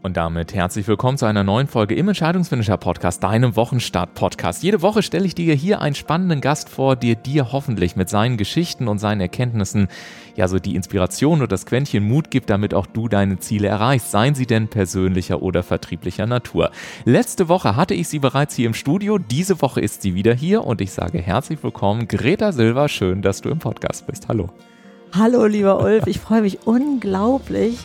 Und damit herzlich willkommen zu einer neuen Folge im Entscheidungsfinisher Podcast, deinem Wochenstart Podcast. Jede Woche stelle ich dir hier einen spannenden Gast vor, der dir hoffentlich mit seinen Geschichten und seinen Erkenntnissen ja so die Inspiration oder das Quäntchen Mut gibt, damit auch du deine Ziele erreichst, seien sie denn persönlicher oder vertrieblicher Natur. Letzte Woche hatte ich sie bereits hier im Studio, diese Woche ist sie wieder hier und ich sage herzlich willkommen, Greta Silva, schön, dass du im Podcast bist. Hallo. Hallo, lieber Ulf, ich freue mich unglaublich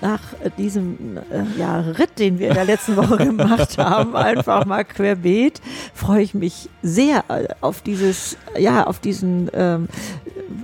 nach diesem äh, ja, Ritt, den wir in der letzten Woche gemacht haben, einfach mal querbeet, freue ich mich sehr äh, auf dieses, ja, auf diesen ähm,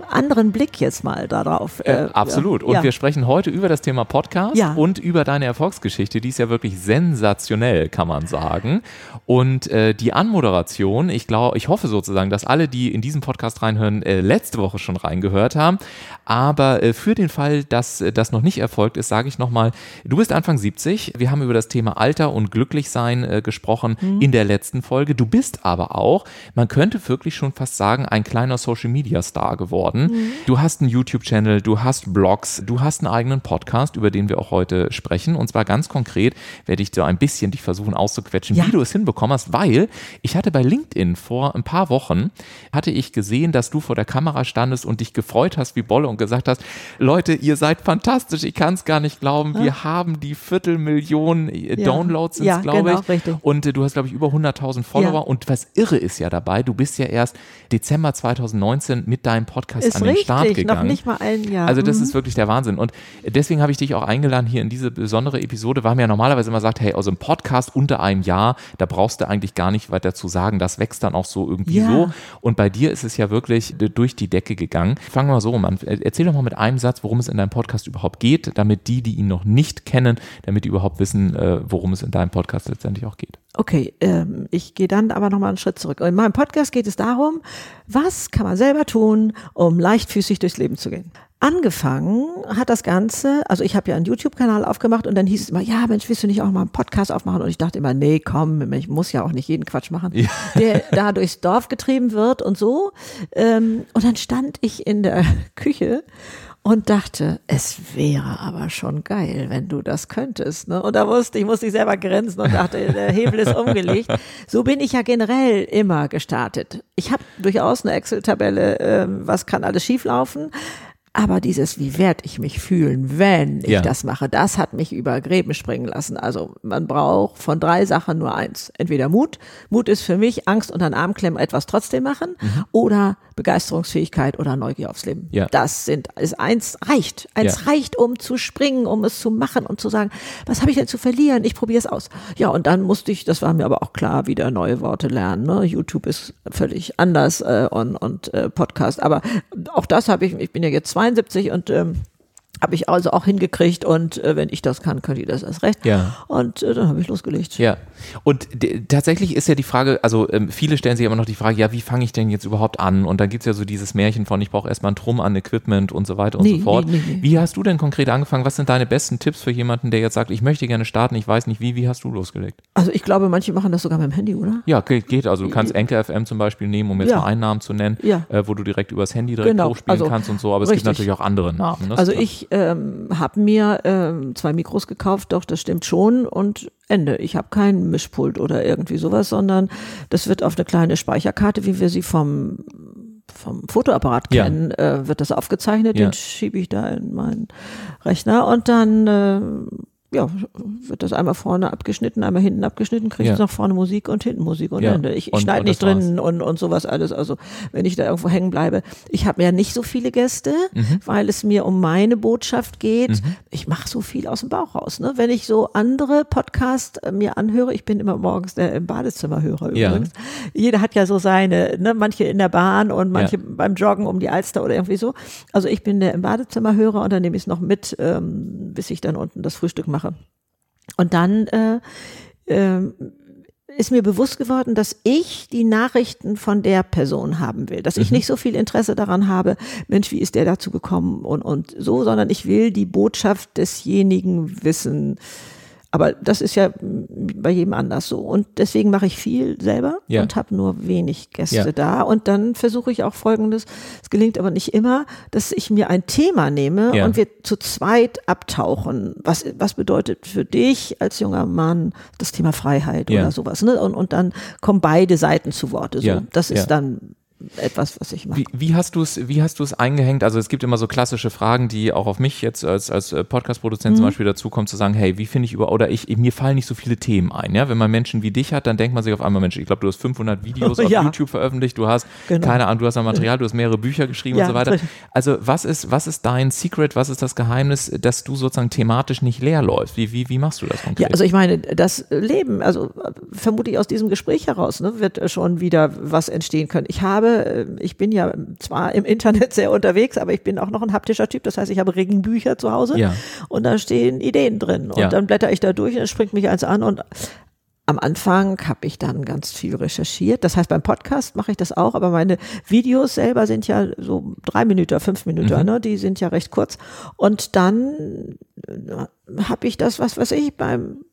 anderen Blick jetzt mal darauf. Äh, äh absolut. Und ja. wir sprechen heute über das Thema Podcast ja. und über deine Erfolgsgeschichte. Die ist ja wirklich sensationell, kann man sagen. Und äh, die Anmoderation, ich glaube, ich hoffe sozusagen, dass alle, die in diesem Podcast reinhören, äh, letzte Woche schon reingehört haben. Aber für den Fall, dass das noch nicht erfolgt ist, sage ich nochmal, du bist Anfang 70. Wir haben über das Thema Alter und Glücklichsein gesprochen mhm. in der letzten Folge. Du bist aber auch, man könnte wirklich schon fast sagen, ein kleiner Social Media Star geworden geworden. Mhm. Du hast einen YouTube-Channel, du hast Blogs, du hast einen eigenen Podcast, über den wir auch heute sprechen. Und zwar ganz konkret werde ich so ein bisschen dich versuchen auszuquetschen, ja. wie du es hinbekommen hast, weil ich hatte bei LinkedIn vor ein paar Wochen, hatte ich gesehen, dass du vor der Kamera standest und dich gefreut hast wie Bolle und gesagt hast, Leute, ihr seid fantastisch, ich kann es gar nicht glauben, wir ja. haben die Viertelmillion äh, ja. Downloads, ja, glaube genau, ich. Richtig. Und äh, du hast, glaube ich, über 100.000 Follower. Und was irre ist ja dabei, du bist ja erst Dezember 2019 mit deinem Podcast ist an den richtig, Start gegangen. noch nicht mal ein Jahr. Also das mhm. ist wirklich der Wahnsinn. Und deswegen habe ich dich auch eingeladen hier in diese besondere Episode, weil mir ja normalerweise immer sagt, hey, aus einem Podcast unter einem Jahr, da brauchst du eigentlich gar nicht weiter zu sagen. Das wächst dann auch so irgendwie ja. so. Und bei dir ist es ja wirklich durch die Decke gegangen. Fangen wir mal so an. Erzähl doch mal mit einem Satz, worum es in deinem Podcast überhaupt geht, damit die, die ihn noch nicht kennen, damit die überhaupt wissen, äh, worum es in deinem Podcast letztendlich auch geht. Okay, ähm, ich gehe dann aber nochmal einen Schritt zurück. In meinem Podcast geht es darum, was kann man selber tun, um leichtfüßig durchs Leben zu gehen. Angefangen hat das Ganze, also ich habe ja einen YouTube-Kanal aufgemacht und dann hieß es immer, ja Mensch, willst du nicht auch mal einen Podcast aufmachen? Und ich dachte immer, nee, komm, ich muss ja auch nicht jeden Quatsch machen, ja. der da durchs Dorf getrieben wird und so. Ähm, und dann stand ich in der Küche und dachte, es wäre aber schon geil, wenn du das könntest. Ne? Und da wusste ich, musste ich selber grenzen und dachte, der Hebel ist umgelegt. So bin ich ja generell immer gestartet. Ich habe durchaus eine Excel-Tabelle, äh, was kann alles schieflaufen. Aber dieses, wie werde ich mich fühlen, wenn ich ja. das mache, das hat mich über Gräben springen lassen. Also man braucht von drei Sachen nur eins. Entweder Mut. Mut ist für mich Angst unter den Arm klemmen, etwas trotzdem machen. Mhm. Oder Begeisterungsfähigkeit oder Neugier aufs Leben. Ja. Das sind, ist eins reicht. Eins ja. reicht, um zu springen, um es zu machen und zu sagen, was habe ich denn zu verlieren? Ich probiere es aus. Ja, und dann musste ich, das war mir aber auch klar, wieder neue Worte lernen. Ne? YouTube ist völlig anders äh, und, und äh, Podcast. Aber auch das habe ich, ich bin ja jetzt zwei 72 und ähm, habe ich also auch hingekriegt und äh, wenn ich das kann, könnt ihr das erst recht. Ja. Und äh, dann habe ich losgelegt. Ja. Und tatsächlich ist ja die Frage, also ähm, viele stellen sich immer noch die Frage, ja, wie fange ich denn jetzt überhaupt an? Und dann gibt es ja so dieses Märchen von, ich brauche erstmal einen Trumm an Equipment und so weiter und nee, so fort. Nee, nee, wie hast du denn konkret angefangen? Was sind deine besten Tipps für jemanden, der jetzt sagt, ich möchte gerne starten, ich weiß nicht wie, wie hast du losgelegt? Also ich glaube, manche machen das sogar mit dem Handy, oder? Ja, geht. geht. Also du kannst Enkel FM zum Beispiel nehmen, um jetzt ja. mal einen Namen zu nennen, ja. äh, wo du direkt übers Handy direkt genau. hochspielen also, kannst und so, aber es richtig. gibt natürlich auch andere Namen. Ne? Also ich ähm, habe habe mir ähm, zwei Mikros gekauft, doch, das stimmt schon und Ende. Ich habe kein Mischpult oder irgendwie sowas, sondern das wird auf eine kleine Speicherkarte, wie wir sie vom vom Fotoapparat kennen, ja. äh, wird das aufgezeichnet, ja. den schiebe ich da in meinen Rechner und dann äh, ja, wird das einmal vorne abgeschnitten, einmal hinten abgeschnitten, kriege ich ja. nach vorne Musik und hinten Musik und ja. Ende. Ich, ich schneide nicht drin und, und sowas alles. Also wenn ich da irgendwo hängen bleibe. Ich habe ja nicht so viele Gäste, mhm. weil es mir um meine Botschaft geht. Mhm. Ich mache so viel aus dem Bauch raus. Ne? Wenn ich so andere Podcasts äh, mir anhöre, ich bin immer morgens der im Badezimmerhörer ja. übrigens. Jeder hat ja so seine, ne? manche in der Bahn und manche beim Joggen um die Alster oder irgendwie so. Also ich bin der im Badezimmerhörer und dann nehme ich es noch mit, ähm, bis ich dann unten das Frühstück mache. Und dann äh, äh, ist mir bewusst geworden, dass ich die Nachrichten von der Person haben will, dass ich Mhm. nicht so viel Interesse daran habe, Mensch, wie ist der dazu gekommen und, und so, sondern ich will die Botschaft desjenigen wissen. Aber das ist ja bei jedem anders so. Und deswegen mache ich viel selber Ja. und habe nur wenig Gäste Ja. da. Und dann versuche ich auch Folgendes, es gelingt aber nicht immer, dass ich mir ein Thema nehme Ja. und wir zu zweit abtauchen. Was, was bedeutet für dich als junger Mann das Thema Freiheit oder sowas? Ne? Und, und dann kommen beide Seiten zu Worte. So. Das ist dann etwas, was ich mache. Wie, wie hast du es, wie hast du es eingehängt? Also es gibt immer so klassische Fragen, die auch auf mich jetzt als, als äh, Podcast-Produzent Mhm. zum Beispiel dazukommen, zu sagen, hey, wie finde ich über, oder ich, mir fallen nicht so viele Themen ein, ja? Wenn man Menschen wie dich hat, dann denkt man sich auf einmal, Mensch, ich glaube, du hast 500 Videos auf Ja. YouTube veröffentlicht, du hast, Genau. keine Ahnung, du hast ein Material, du hast mehrere Bücher geschrieben Ja, und so weiter. richtig. Also was ist, was ist dein Secret, was ist das Geheimnis, dass du sozusagen thematisch nicht leer läufst? Wie, wie, wie machst du das konkret? Ja, also ich meine, das Leben, also äh, vermutlich aus diesem Gespräch heraus, ne, wird schon wieder was entstehen können. Ich habe, äh, ich bin ja zwar im Internet sehr unterwegs, aber ich bin auch noch ein haptischer Typ. Das heißt, ich habe Regenbücher zu Hause Ja. und da stehen Ideen drin. Und Ja. dann blätter ich da durch und es springt mich eins an und am Anfang habe ich dann ganz viel recherchiert. Das heißt, beim Podcast mache ich das auch, aber meine Videos selber sind ja so drei Minuten, fünf Minuten, Mhm. ne? die sind ja recht kurz. Und dann habe ich das, was weiß ich, beim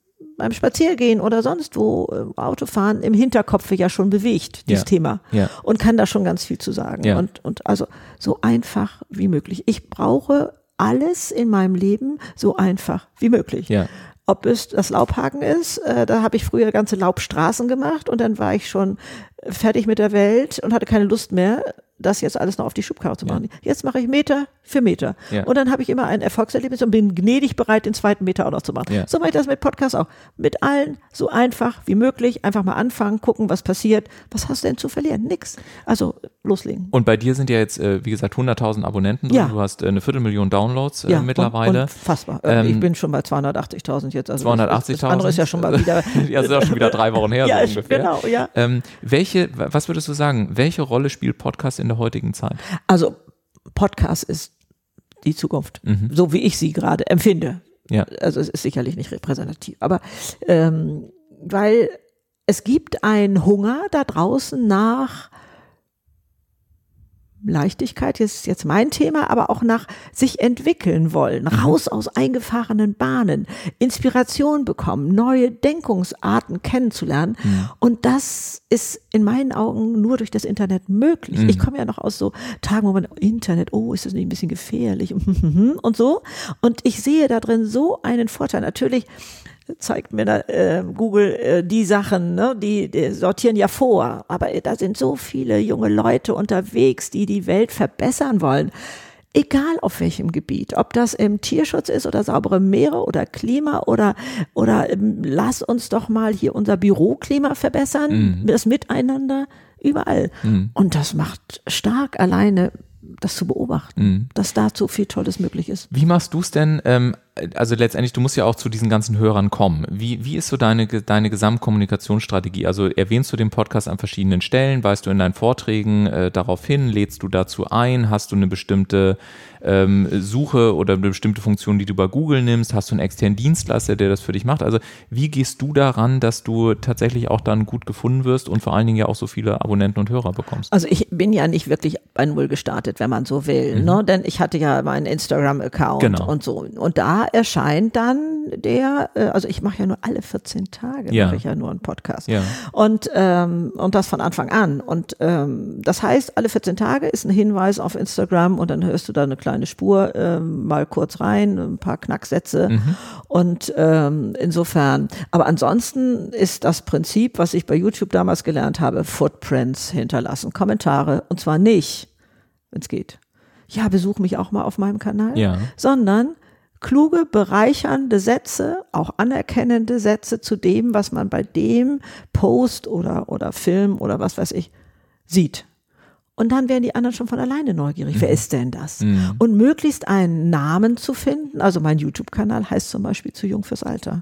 beim Spaziergehen oder sonst wo äh, Autofahren im Hinterkopf ja schon bewegt, dieses Ja. Thema. Ja. Und kann da schon ganz viel zu sagen. Ja. Und, und also so einfach wie möglich. Ich brauche alles in meinem Leben so einfach wie möglich. Ja. Ob es das Laubhaken ist, äh, da habe ich früher ganze Laubstraßen gemacht und dann war ich schon fertig mit der Welt und hatte keine Lust mehr, das jetzt alles noch auf die Schubkarre zu machen. Jetzt mache ich Meter für Meter. Ja. Und dann habe ich immer ein Erfolgserlebnis und bin gnädig bereit, den zweiten Meter auch noch zu machen. Ja. So mache ich das mit Podcast auch. Mit allen so einfach wie möglich. Einfach mal anfangen, gucken, was passiert. Was hast du denn zu verlieren? Nix. Also loslegen. Und bei dir sind ja jetzt, äh, wie gesagt, 100.000 Abonnenten drin. Ja. Du hast äh, eine Viertelmillion Downloads äh, ja, mittlerweile. Unfassbar. Äh, Ähm, ich bin schon bei 280.000 jetzt. Also 280.000. Das andere ist ja schon mal wieder. ja, das ist auch schon wieder drei Wochen her, ja, so ungefähr. genau, ja. Ähm, welche, was würdest du sagen, welche Rolle spielt Podcast in der heutigen Zeit? Also Podcast ist die Zukunft, Mhm. so wie ich sie gerade empfinde. Ja. Also es ist sicherlich nicht repräsentativ, aber ähm, weil es gibt einen Hunger da draußen nach Leichtigkeit, jetzt ist jetzt mein Thema, aber auch nach sich entwickeln wollen, raus aus eingefahrenen Bahnen, Inspiration bekommen, neue Denkungsarten kennenzulernen. Und das ist in meinen Augen nur durch das Internet möglich. Ich komme ja noch aus so Tagen, wo man Internet, oh, ist das nicht ein bisschen gefährlich und so. Und ich sehe da drin so einen Vorteil. Natürlich zeigt mir da äh, Google äh, die Sachen, ne? die, die sortieren ja vor, aber da sind so viele junge Leute unterwegs, die die Welt verbessern wollen. Egal auf welchem Gebiet, ob das im Tierschutz ist oder saubere Meere oder Klima oder, oder ähm, lass uns doch mal hier unser Büroklima verbessern, das Miteinander, überall. Und das macht stark alleine, das zu beobachten, dass dazu viel Tolles möglich ist. Wie machst du es denn? Ähm, also letztendlich, du musst ja auch zu diesen ganzen Hörern kommen. Wie, wie ist so deine, deine Gesamtkommunikationsstrategie? Also erwähnst du den Podcast an verschiedenen Stellen? Weist du in deinen Vorträgen äh, darauf hin? Lädst du dazu ein? Hast du eine bestimmte ähm, Suche oder eine bestimmte Funktion, die du bei Google nimmst? Hast du einen externen Dienstleister, der das für dich macht? Also wie gehst du daran, dass du tatsächlich auch dann gut gefunden wirst und vor allen Dingen ja auch so viele Abonnenten und Hörer bekommst? Also ich bin ja nicht wirklich bei Null gestartet, wenn man so will, ne? Denn ich hatte ja meinen Instagram-Account Genau. und so. Und da erscheint dann der, äh, also ich mache ja nur alle 14 Tage, Ja. mache ich ja nur einen Podcast. Ja. Und, ähm, und das von Anfang an. Und ähm, das heißt, alle 14 Tage ist ein Hinweis auf Instagram und dann hörst du da eine kleine Spur ähm, mal kurz rein, ein paar Knacksätze. Und ähm, insofern, aber ansonsten ist das Prinzip, was ich bei YouTube damals gelernt habe, Footprints hinterlassen, Kommentare. Und zwar nicht, wenn es geht. Ja, besuch mich auch mal auf meinem Kanal, Ja. sondern kluge, bereichernde Sätze, auch anerkennende Sätze zu dem, was man bei dem Post oder, oder Film oder was weiß ich sieht. Und dann werden die anderen schon von alleine neugierig. Wer ist denn das? Und möglichst einen Namen zu finden. Also mein YouTube-Kanal heißt zum Beispiel zu jung fürs Alter.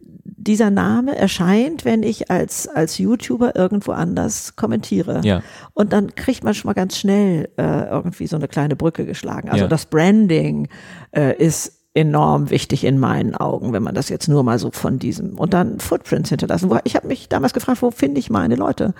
Dieser Name erscheint, wenn ich als, als YouTuber irgendwo anders kommentiere. Ja. Und dann kriegt man schon mal ganz schnell äh, irgendwie so eine kleine Brücke geschlagen. Also Ja. das Branding äh, ist enorm wichtig in meinen Augen, wenn man das jetzt nur mal so von diesem und dann Footprints hinterlassen. Ich habe mich damals gefragt, wo finde ich meine Leute?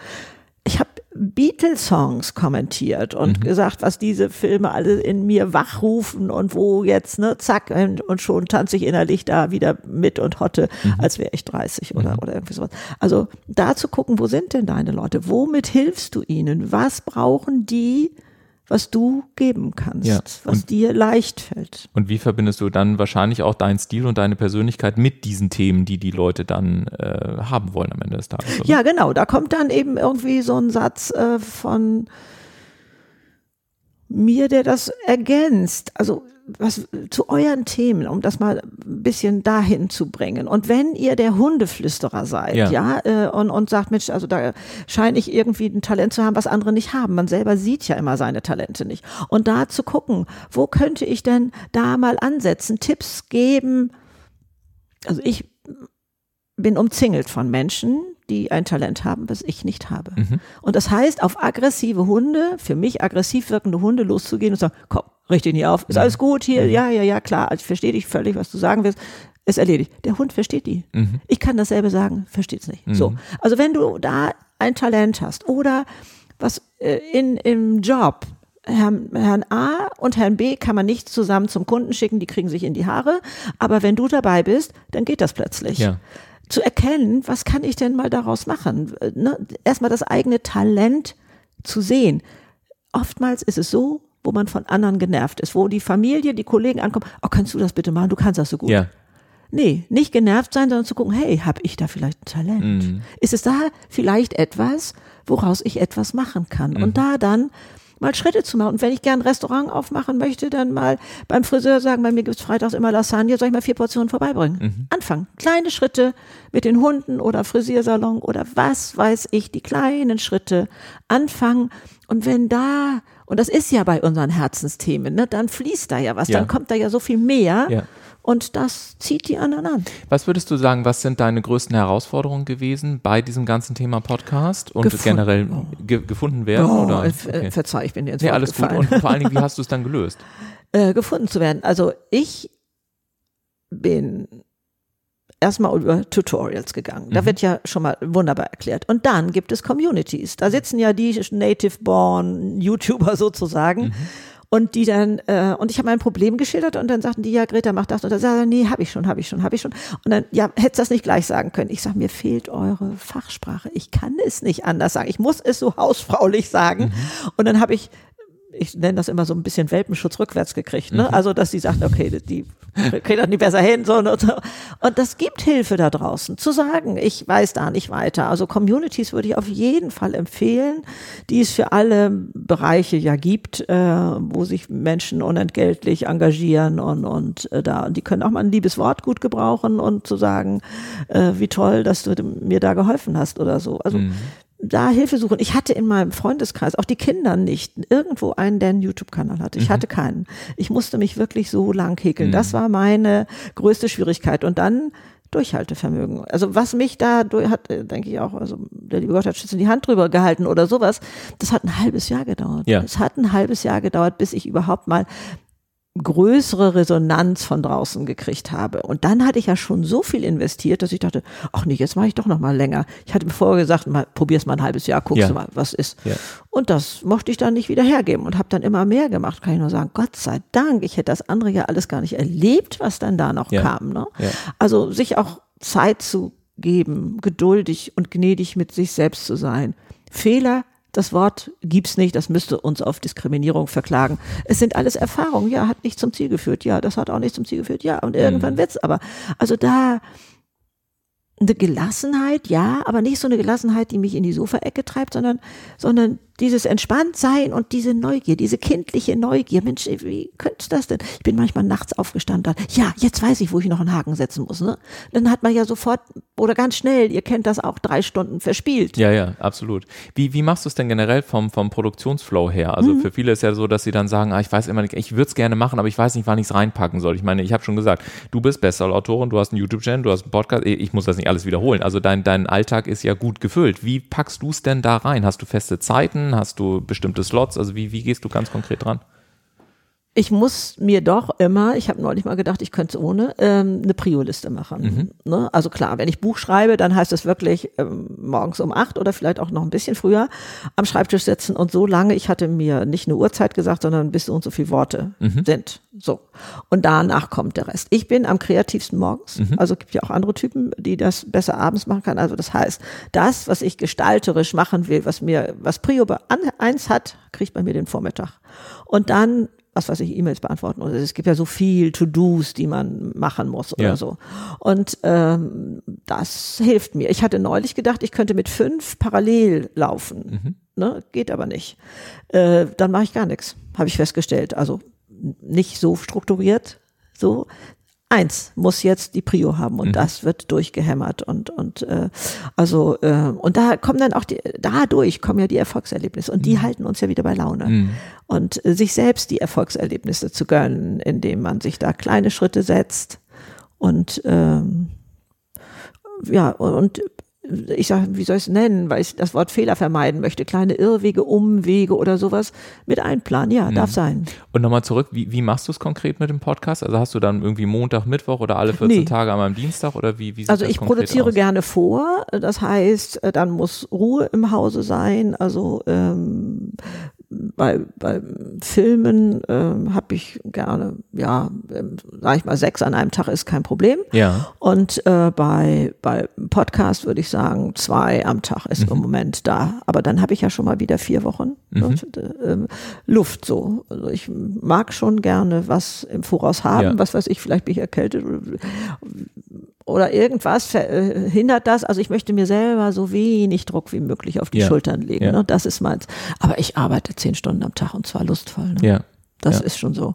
Ich habe Beatles-Songs kommentiert und mhm. gesagt, was diese Filme alle in mir wachrufen und wo jetzt, ne, zack, und schon tanze ich innerlich da wieder mit und hotte, mhm. als wäre ich 30 oder, mhm. oder irgendwie sowas. Also da zu gucken, wo sind denn deine Leute? Womit hilfst du ihnen? Was brauchen die? Was du geben kannst, ja. was und, dir leicht fällt. Und wie verbindest du dann wahrscheinlich auch deinen Stil und deine Persönlichkeit mit diesen Themen, die die Leute dann äh, haben wollen am Ende des Tages? Oder? Ja, genau. Da kommt dann eben irgendwie so ein Satz äh, von mir, der das ergänzt. Also was zu euren Themen, um das mal ein bisschen dahin zu bringen. Und wenn ihr der Hundeflüsterer seid, ja, ja äh, und, und sagt, Mensch, also da scheine ich irgendwie ein Talent zu haben, was andere nicht haben. Man selber sieht ja immer seine Talente nicht. Und da zu gucken, wo könnte ich denn da mal ansetzen, Tipps geben. Also ich bin umzingelt von Menschen, die ein Talent haben, was ich nicht habe. Mhm. Und das heißt, auf aggressive Hunde, für mich aggressiv wirkende Hunde loszugehen und sagen, komm, richte nicht auf, ist mhm. alles gut hier, mhm. ja, ja, ja, klar, ich verstehe dich völlig, was du sagen willst, ist erledigt. Der Hund versteht die. Mhm. Ich kann dasselbe sagen, versteht es nicht. Mhm. So, also wenn du da ein Talent hast oder was äh, in, im Job, Herrn, Herrn A und Herrn B kann man nicht zusammen zum Kunden schicken, die kriegen sich in die Haare, aber wenn du dabei bist, dann geht das plötzlich. Ja zu erkennen, was kann ich denn mal daraus machen? Ne? Erstmal das eigene Talent zu sehen. Oftmals ist es so, wo man von anderen genervt ist, wo die Familie, die Kollegen ankommen, oh, kannst du das bitte machen? Du kannst das so gut. Ja. Nee, nicht genervt sein, sondern zu gucken, hey, habe ich da vielleicht ein Talent? Mhm. Ist es da vielleicht etwas, woraus ich etwas machen kann? Mhm. Und da dann mal Schritte zu machen. Und wenn ich gern ein Restaurant aufmachen möchte, dann mal beim Friseur sagen, bei mir gibt's freitags immer Lasagne, soll ich mal vier Portionen vorbeibringen? Mhm. Anfangen. Kleine Schritte mit den Hunden oder Frisiersalon oder was weiß ich, die kleinen Schritte anfangen. Und wenn da, und das ist ja bei unseren Herzensthemen, ne, dann fließt da ja was, ja. dann kommt da ja so viel mehr. Ja. Und das zieht die anderen an. Was würdest du sagen, was sind deine größten Herausforderungen gewesen bei diesem ganzen Thema Podcast und Gefund generell ge gefunden werden? Oh, oder? Okay. Verzeih, ich bin jetzt nee, alles gut. Und vor allen Dingen, wie hast du es dann gelöst? Äh, gefunden zu werden. Also ich bin erstmal über Tutorials gegangen. Da mhm. wird ja schon mal wunderbar erklärt. Und dann gibt es Communities. Da sitzen ja die Native-Born YouTuber sozusagen. Mhm und die dann, äh, und ich habe mein Problem geschildert und dann sagten die, ja, Greta, mach das. Und dann sagte nee, habe ich schon, habe ich schon, habe ich schon. Und dann, ja, hättest das nicht gleich sagen können. Ich sage, mir fehlt eure Fachsprache. Ich kann es nicht anders sagen. Ich muss es so hausfraulich sagen. Mhm. Und dann habe ich ich nenne das immer so ein bisschen Welpenschutz rückwärts gekriegt. Ne? Mhm. Also, dass sie sagt, okay, die kriegt das nicht besser hin. So, und, so. und das gibt Hilfe da draußen, zu sagen, ich weiß da nicht weiter. Also Communities würde ich auf jeden Fall empfehlen, die es für alle Bereiche ja gibt, äh, wo sich Menschen unentgeltlich engagieren und, und äh, da, und die können auch mal ein liebes Wort gut gebrauchen und zu sagen, äh, wie toll, dass du mir da geholfen hast oder so. Also mhm da Hilfe suchen. Ich hatte in meinem Freundeskreis, auch die Kinder nicht, irgendwo einen, der einen YouTube-Kanal hatte. Ich mhm. hatte keinen. Ich musste mich wirklich so lang häkeln. Mhm. Das war meine größte Schwierigkeit. Und dann Durchhaltevermögen. Also was mich da hat, äh, denke ich auch, also der liebe Gott hat Schützen die Hand drüber gehalten oder sowas. Das hat ein halbes Jahr gedauert. Ja. Es hat ein halbes Jahr gedauert, bis ich überhaupt mal größere Resonanz von draußen gekriegt habe. Und dann hatte ich ja schon so viel investiert, dass ich dachte, ach nee, jetzt mache ich doch noch mal länger. Ich hatte mir vorher gesagt, mal, probier's mal ein halbes Jahr, guckst ja. du mal, was ist. Ja. Und das mochte ich dann nicht wieder hergeben und habe dann immer mehr gemacht. Kann ich nur sagen, Gott sei Dank, ich hätte das andere ja alles gar nicht erlebt, was dann da noch ja. kam. Ne? Also sich auch Zeit zu geben, geduldig und gnädig mit sich selbst zu sein. Fehler das Wort gibt's nicht, das müsste uns auf Diskriminierung verklagen. Es sind alles Erfahrungen, ja, hat nicht zum Ziel geführt, ja, das hat auch nicht zum Ziel geführt, ja, und irgendwann mhm. wird's aber. Also da eine Gelassenheit, ja, aber nicht so eine Gelassenheit, die mich in die Sofaecke treibt, sondern, sondern dieses Entspanntsein und diese Neugier, diese kindliche Neugier. Mensch, wie könnte das denn? Ich bin manchmal nachts aufgestanden. Ja, jetzt weiß ich, wo ich noch einen Haken setzen muss. Ne? Dann hat man ja sofort oder ganz schnell, ihr kennt das auch, drei Stunden verspielt. Ja, ja, absolut. Wie, wie machst du es denn generell vom, vom Produktionsflow her? Also mhm. für viele ist ja so, dass sie dann sagen, ah, ich weiß immer nicht, ich würde es gerne machen, aber ich weiß nicht, wann ich es reinpacken soll. Ich meine, ich habe schon gesagt, du bist Bestseller-Autorin, du hast einen YouTube-Channel, du hast einen Podcast, ich muss das nicht alles wiederholen. Also dein, dein Alltag ist ja gut gefüllt. Wie packst du es denn da rein? Hast du feste Zeiten? Hast du bestimmte Slots? Also wie, wie gehst du ganz konkret dran? Ich muss mir doch immer, ich habe neulich mal gedacht, ich könnte es ohne, ähm, eine Prio-Liste machen. Mhm. Ne? Also klar, wenn ich Buch schreibe, dann heißt es wirklich ähm, morgens um acht oder vielleicht auch noch ein bisschen früher am Schreibtisch sitzen und so lange, ich hatte mir nicht eine Uhrzeit gesagt, sondern bis so und so viele Worte mhm. sind. So. Und danach kommt der Rest. Ich bin am kreativsten morgens. Mhm. Also gibt ja auch andere Typen, die das besser abends machen kann. Also das heißt, das, was ich gestalterisch machen will, was mir, was Prio eins hat, kriegt bei mir den Vormittag. Und dann was weiß ich, E-Mails beantworten. Oder es gibt ja so viel To-Dos, die man machen muss oder ja. so. Und ähm, das hilft mir. Ich hatte neulich gedacht, ich könnte mit fünf parallel laufen. Mhm. Ne? Geht aber nicht. Äh, dann mache ich gar nichts, habe ich festgestellt. Also nicht so strukturiert, so, eins muss jetzt die Prio haben und mhm. das wird durchgehämmert und und äh, also äh, und da kommen dann auch die dadurch kommen ja die Erfolgserlebnisse und die mhm. halten uns ja wieder bei Laune mhm. und äh, sich selbst die Erfolgserlebnisse zu gönnen, indem man sich da kleine Schritte setzt und ähm, ja und ich sage, wie soll ich es nennen, weil ich das Wort Fehler vermeiden möchte, kleine Irrwege, Umwege oder sowas mit einplanen. Ja, mhm. darf sein. Und nochmal zurück, wie, wie machst du es konkret mit dem Podcast? Also hast du dann irgendwie Montag, Mittwoch oder alle 14 nee. Tage einmal am Dienstag oder wie, wie sieht Also ich produziere aus? gerne vor, das heißt, äh, dann muss Ruhe im Hause sein, also ähm, bei, bei Filmen ähm, habe ich gerne, ja, ähm, sag ich mal, sechs an einem Tag ist kein Problem. Ja. Und äh, bei, bei Podcast würde ich sagen, zwei am Tag ist mhm. im Moment da. Aber dann habe ich ja schon mal wieder vier Wochen mhm. und, äh, Luft so. Also ich mag schon gerne was im Voraus haben, ja. was weiß ich, vielleicht bin ich erkältet oder irgendwas verhindert das. Also ich möchte mir selber so wenig Druck wie möglich auf die ja. Schultern legen. Ja. Ne? Das ist meins. Aber ich arbeite zehn Stunden am Tag und zwar lustvoll. Ne? Ja. Das ja. ist schon so.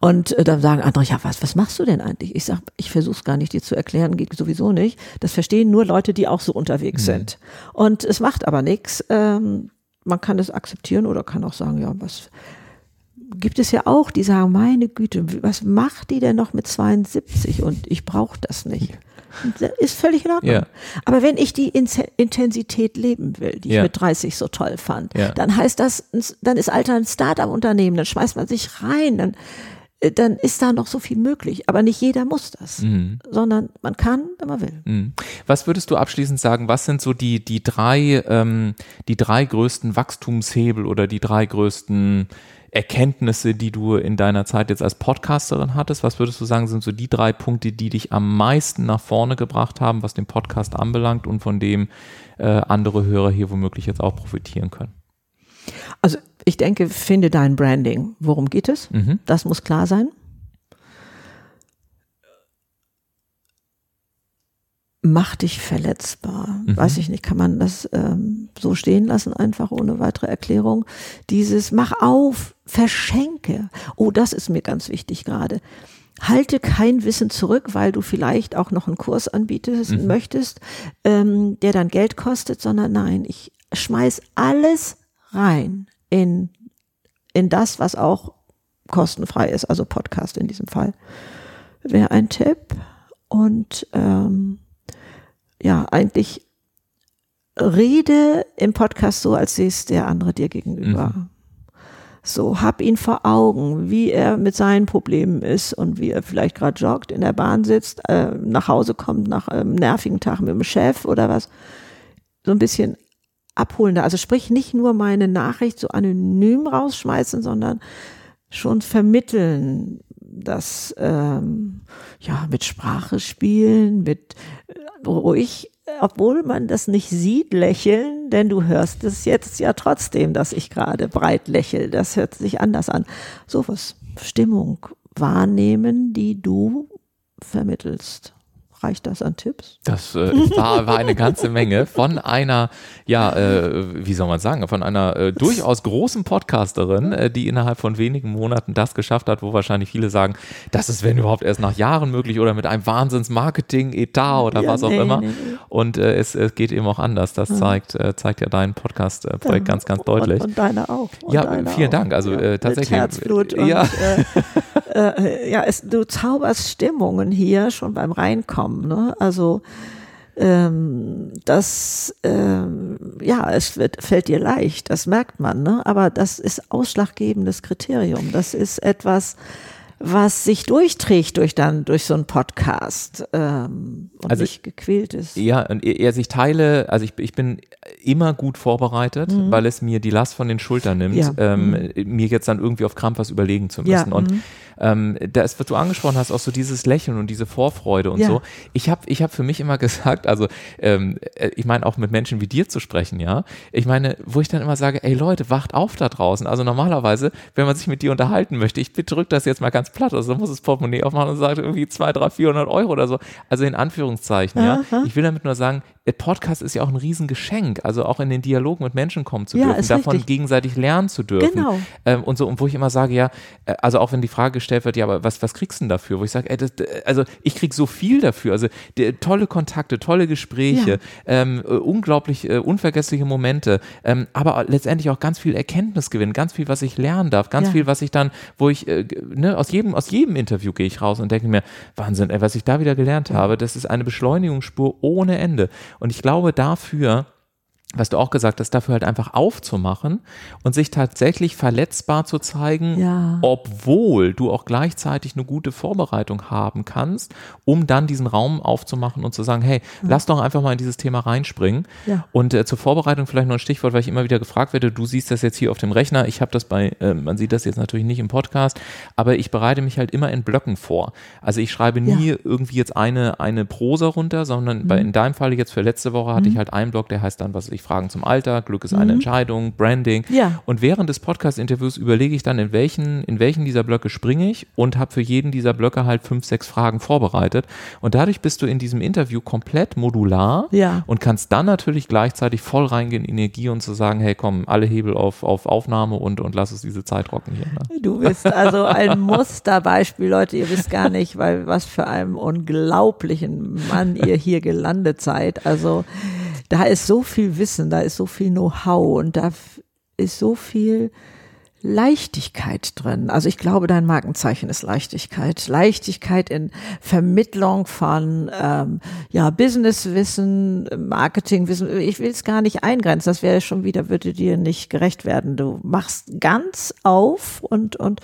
Und äh, dann sagen andere, ja, was, was machst du denn eigentlich? Ich sag, ich versuche es gar nicht dir zu erklären, geht sowieso nicht. Das verstehen nur Leute, die auch so unterwegs mhm. sind. Und es macht aber nichts. Ähm, man kann es akzeptieren oder kann auch sagen, ja, was gibt es ja auch, die sagen, meine Güte, was macht die denn noch mit 72 und ich brauche das nicht. Das ist völlig in Ordnung. Ja. Aber wenn ich die Intensität leben will, die ich ja. mit 30 so toll fand, ja. dann heißt das, dann ist Alter ein Start-up-Unternehmen, dann schmeißt man sich rein, dann, äh, dann ist da noch so viel möglich. Aber nicht jeder muss das, mhm. sondern man kann, wenn man will. Mhm. Was würdest du abschließend sagen? Was sind so die, die drei, ähm, die drei größten Wachstumshebel oder die drei größten Erkenntnisse, die du in deiner Zeit jetzt als Podcasterin hattest? Was würdest du sagen, sind so die drei Punkte, die dich am meisten nach vorne gebracht haben, was den Podcast anbelangt und von dem äh, andere Hörer hier womöglich jetzt auch profitieren können? Also ich denke, finde dein Branding. Worum geht es? Mhm. Das muss klar sein. Mach dich verletzbar. Mhm. Weiß ich nicht, kann man das ähm, so stehen lassen, einfach ohne weitere Erklärung. Dieses mach auf, verschenke. Oh, das ist mir ganz wichtig gerade. Halte kein Wissen zurück, weil du vielleicht auch noch einen Kurs anbietest, mhm. möchtest, ähm, der dann Geld kostet, sondern nein, ich schmeiß alles rein in, in das, was auch kostenfrei ist, also Podcast in diesem Fall. Wäre ein Tipp. Und ähm, ja, eigentlich rede im Podcast so, als ist der andere dir gegenüber. Mhm. So, hab ihn vor Augen, wie er mit seinen Problemen ist und wie er vielleicht gerade joggt, in der Bahn sitzt, äh, nach Hause kommt nach einem nervigen Tag mit dem Chef oder was. So ein bisschen abholender. Also sprich nicht nur meine Nachricht so anonym rausschmeißen, sondern schon vermitteln, das ähm, ja mit Sprache spielen, mit äh, ruhig, obwohl man das nicht sieht, lächeln, denn du hörst es jetzt ja trotzdem, dass ich gerade breit lächle. Das hört sich anders an. So was Stimmung wahrnehmen, die du vermittelst. Reicht das an Tipps? Das äh, war, war eine ganze Menge von einer, ja, äh, wie soll man sagen, von einer äh, durchaus großen Podcasterin, äh, die innerhalb von wenigen Monaten das geschafft hat, wo wahrscheinlich viele sagen, das ist, wenn überhaupt, erst nach Jahren möglich oder mit einem Wahnsinns-Marketing-Etat oder ja, was auch nee, immer. Nee. Und äh, es, es geht eben auch anders. Das zeigt, äh, zeigt ja dein Podcast-Projekt ganz, ganz deutlich. Und, und deine auch. Und ja, deine vielen auch. Dank. Also ja, tatsächlich. Herzblut und, ja. ja, es, du zauberst Stimmungen hier schon beim Reinkommen. Ne? Also ähm, das, ähm, ja, es wird, fällt dir leicht, das merkt man, ne? aber das ist ausschlaggebendes Kriterium. Das ist etwas, was sich durchträgt durch dann durch so einen Podcast ähm, und also, nicht gequält ist. Ja, und er sich teile, also ich, ich bin immer gut vorbereitet, mhm. weil es mir die Last von den Schultern nimmt, ja. ähm, mhm. mir jetzt dann irgendwie auf Krampf was überlegen zu müssen. Ja. Und mhm ähm, das, was du angesprochen hast, auch so dieses Lächeln und diese Vorfreude und ja. so. Ich habe ich hab für mich immer gesagt, also ähm, äh, ich meine auch mit Menschen wie dir zu sprechen, ja. Ich meine, wo ich dann immer sage, ey Leute, wacht auf da draußen. Also normalerweise, wenn man sich mit dir unterhalten möchte, ich drücke das jetzt mal ganz platt, also muss das Portemonnaie aufmachen und sagt irgendwie 200, 300, 400 Euro oder so. Also in Anführungszeichen, Aha. ja. Ich will damit nur sagen, Podcast ist ja auch ein Riesengeschenk, also auch in den Dialog mit Menschen kommen zu ja, dürfen, davon richtig. gegenseitig lernen zu dürfen. Genau. Ähm, und so, und wo ich immer sage, ja, äh, also auch wenn die Frage gestellt wird, ja, aber was, was kriegst du denn dafür? Wo ich sage, ey, das, also ich krieg so viel dafür, also die, tolle Kontakte, tolle Gespräche, ja. ähm, äh, unglaublich äh, unvergessliche Momente, ähm, aber letztendlich auch ganz viel Erkenntnisgewinn, ganz viel, was ich lernen darf, ganz ja. viel, was ich dann, wo ich, äh, ne, aus jedem, aus jedem Interview gehe ich raus und denke mir, Wahnsinn, ey, was ich da wieder gelernt habe, das ist eine Beschleunigungsspur ohne Ende. Und ich glaube, dafür was du auch gesagt hast, dafür halt einfach aufzumachen und sich tatsächlich verletzbar zu zeigen, ja. obwohl du auch gleichzeitig eine gute Vorbereitung haben kannst, um dann diesen Raum aufzumachen und zu sagen, hey, ja. lass doch einfach mal in dieses Thema reinspringen. Ja. Und äh, zur Vorbereitung vielleicht noch ein Stichwort, weil ich immer wieder gefragt werde, du siehst das jetzt hier auf dem Rechner, ich habe das bei, äh, man sieht das jetzt natürlich nicht im Podcast, aber ich bereite mich halt immer in Blöcken vor. Also ich schreibe nie irgendwie jetzt eine, eine Prosa runter, sondern mhm. bei, in deinem Fall jetzt für letzte Woche hatte mhm. ich halt einen Block, der heißt dann, was ich ich Fragen zum Alter, Glück ist eine mhm. Entscheidung, Branding. Ja. Und während des Podcast-Interviews überlege ich dann, in welchen, in welchen dieser Blöcke springe ich und habe für jeden dieser Blöcke halt fünf, sechs Fragen vorbereitet. Und dadurch bist du in diesem Interview komplett modular ja. und kannst dann natürlich gleichzeitig voll reingehen in Energie und zu sagen, hey komm, alle Hebel auf, auf Aufnahme und, und lass uns diese Zeit rocken hier. Ne? Du bist also ein Musterbeispiel, Leute, ihr wisst gar nicht, weil was für einen unglaublichen Mann ihr hier gelandet seid. Also da ist so viel Wissen, da ist so viel Know-how und da ist so viel Leichtigkeit drin. Also ich glaube, dein Markenzeichen ist Leichtigkeit. Leichtigkeit in Vermittlung von ähm, ja Businesswissen, Marketingwissen. Ich will es gar nicht eingrenzen. Das wäre schon wieder würde dir nicht gerecht werden. Du machst ganz auf und und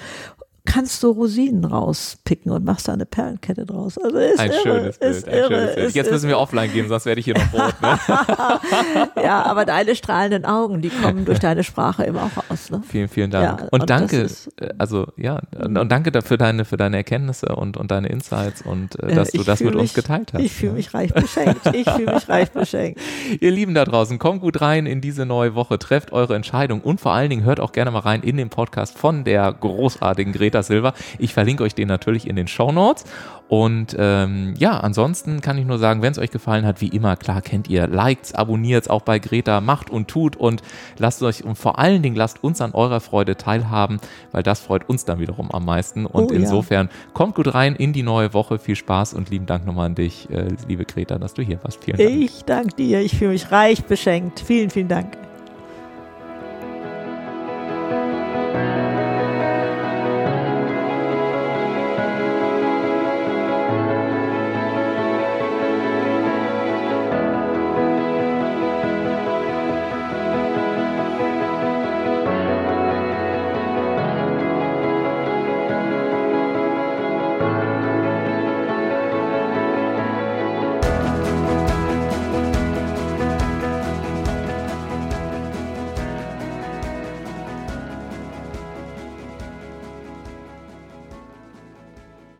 kannst du Rosinen rauspicken und machst da eine Perlenkette draus. Also ist ein irre, schönes Bild, ein irre, schönes Bild. Jetzt müssen wir offline gehen, sonst werde ich hier noch rot. Ne? ja, aber deine strahlenden Augen, die kommen durch deine Sprache immer auch raus. Ne? Vielen, vielen Dank. Ja, und, und, danke, ist, äh, also ja, und danke für deine, für deine Erkenntnisse und, und deine Insights und äh, dass du das mit mich, uns geteilt hast. Ich fühle mich reich beschenkt. Ich fühle mich reich beschenkt. Ihr Lieben da draußen, kommt gut rein in diese neue Woche, trefft eure Entscheidung und vor allen Dingen hört auch gerne mal rein in den Podcast von der großartigen Greta Peter Silva. Ich verlinke euch den natürlich in den Show Notes. Und ähm, ja, ansonsten kann ich nur sagen, wenn es euch gefallen hat, wie immer, klar kennt ihr, liked, abonniert auch bei Greta, macht und tut und lasst euch und vor allen Dingen lasst uns an eurer Freude teilhaben, weil das freut uns dann wiederum am meisten. Und oh, insofern ja. kommt gut rein in die neue Woche. Viel Spaß und lieben Dank nochmal an dich, äh, liebe Greta, dass du hier warst. Vielen Dank. Ich danke dir. Ich fühle mich reich beschenkt. Vielen, vielen Dank.